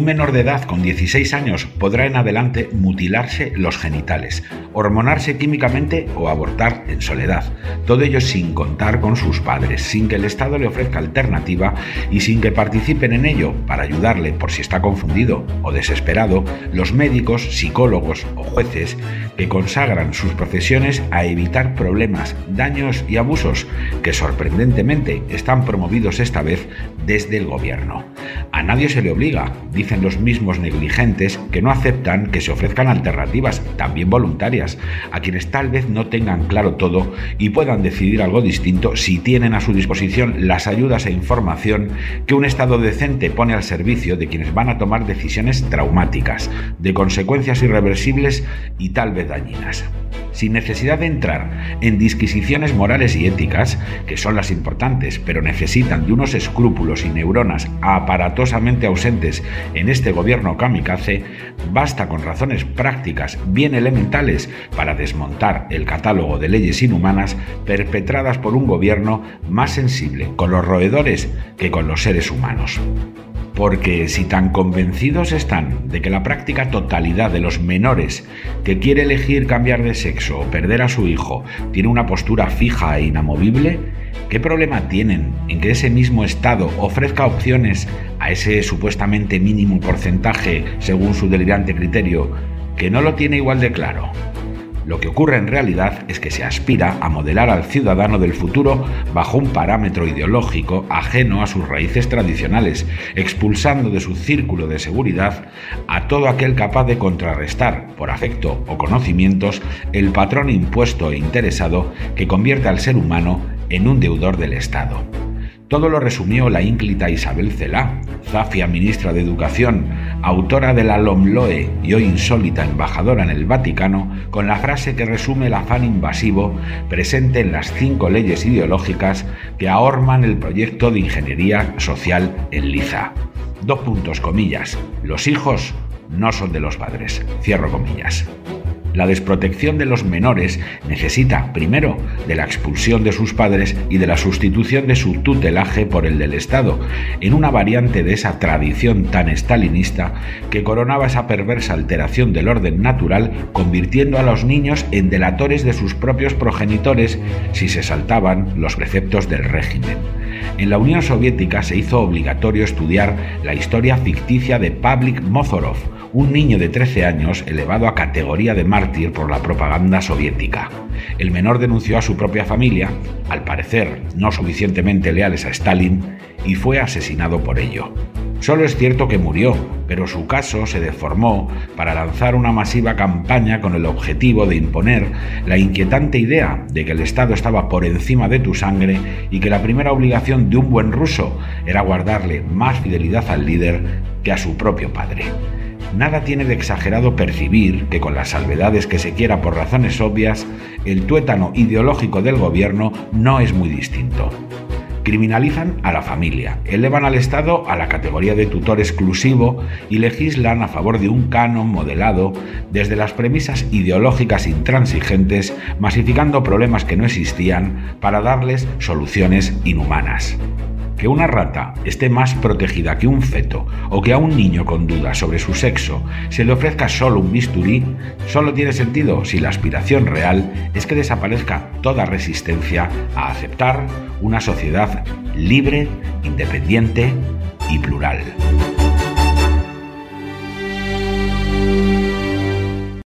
Un menor de edad con 16 años podrá en adelante mutilarse los genitales, hormonarse químicamente o abortar en soledad. Todo ello sin contar con sus padres, sin que el Estado le ofrezca alternativa y sin que participen en ello para ayudarle por si está confundido o desesperado los médicos, psicólogos o jueces que consagran sus profesiones a evitar problemas, daños y abusos que sorprendentemente están promovidos esta vez desde el gobierno. A nadie se le obliga, dicen los mismos negligentes que no aceptan que se ofrezcan alternativas, también voluntarias, a quienes tal vez no tengan claro todo y puedan decidir algo distinto si tienen a su disposición las ayudas e información que un Estado decente pone al servicio de quienes van a tomar decisiones traumáticas, de consecuencias irreversibles y tal vez dañinas sin necesidad de entrar en disquisiciones morales y éticas, que son las importantes, pero necesitan de unos escrúpulos y neuronas aparatosamente ausentes en este gobierno kamikaze, basta con razones prácticas bien elementales para desmontar el catálogo de leyes inhumanas perpetradas por un gobierno más sensible con los roedores que con los seres humanos. Porque si tan convencidos están de que la práctica totalidad de los menores que quiere elegir cambiar de sexo o perder a su hijo tiene una postura fija e inamovible, ¿qué problema tienen en que ese mismo Estado ofrezca opciones a ese supuestamente mínimo porcentaje según su delirante criterio que no lo tiene igual de claro? Lo que ocurre en realidad es que se aspira a modelar al ciudadano del futuro bajo un parámetro ideológico ajeno a sus raíces tradicionales, expulsando de su círculo de seguridad a todo aquel capaz de contrarrestar, por afecto o conocimientos, el patrón impuesto e interesado que convierte al ser humano en un deudor del Estado. Todo lo resumió la ínclita Isabel Celá, zafia ministra de Educación, autora de la LOMLOE y hoy insólita embajadora en el Vaticano, con la frase que resume el afán invasivo presente en las cinco leyes ideológicas que ahorman el proyecto de ingeniería social en Liza. Dos puntos, comillas. Los hijos no son de los padres. Cierro comillas. La desprotección de los menores necesita, primero, de la expulsión de sus padres y de la sustitución de su tutelaje por el del Estado, en una variante de esa tradición tan estalinista que coronaba esa perversa alteración del orden natural, convirtiendo a los niños en delatores de sus propios progenitores si se saltaban los preceptos del régimen. En la Unión Soviética se hizo obligatorio estudiar la historia ficticia de Pavlik Mozorov, un niño de 13 años elevado a categoría de mártir por la propaganda soviética. El menor denunció a su propia familia, al parecer no suficientemente leales a Stalin, y fue asesinado por ello. Solo es cierto que murió, pero su caso se deformó para lanzar una masiva campaña con el objetivo de imponer la inquietante idea de que el Estado estaba por encima de tu sangre y que la primera obligación de un buen ruso era guardarle más fidelidad al líder que a su propio padre. Nada tiene de exagerado percibir que con las salvedades que se quiera por razones obvias, el tuétano ideológico del gobierno no es muy distinto. Criminalizan a la familia, elevan al Estado a la categoría de tutor exclusivo y legislan a favor de un canon modelado desde las premisas ideológicas intransigentes, masificando problemas que no existían para darles soluciones inhumanas. Que una rata esté más protegida que un feto o que a un niño con dudas sobre su sexo se le ofrezca solo un bisturí, solo tiene sentido si la aspiración real es que desaparezca toda resistencia a aceptar una sociedad libre, independiente y plural.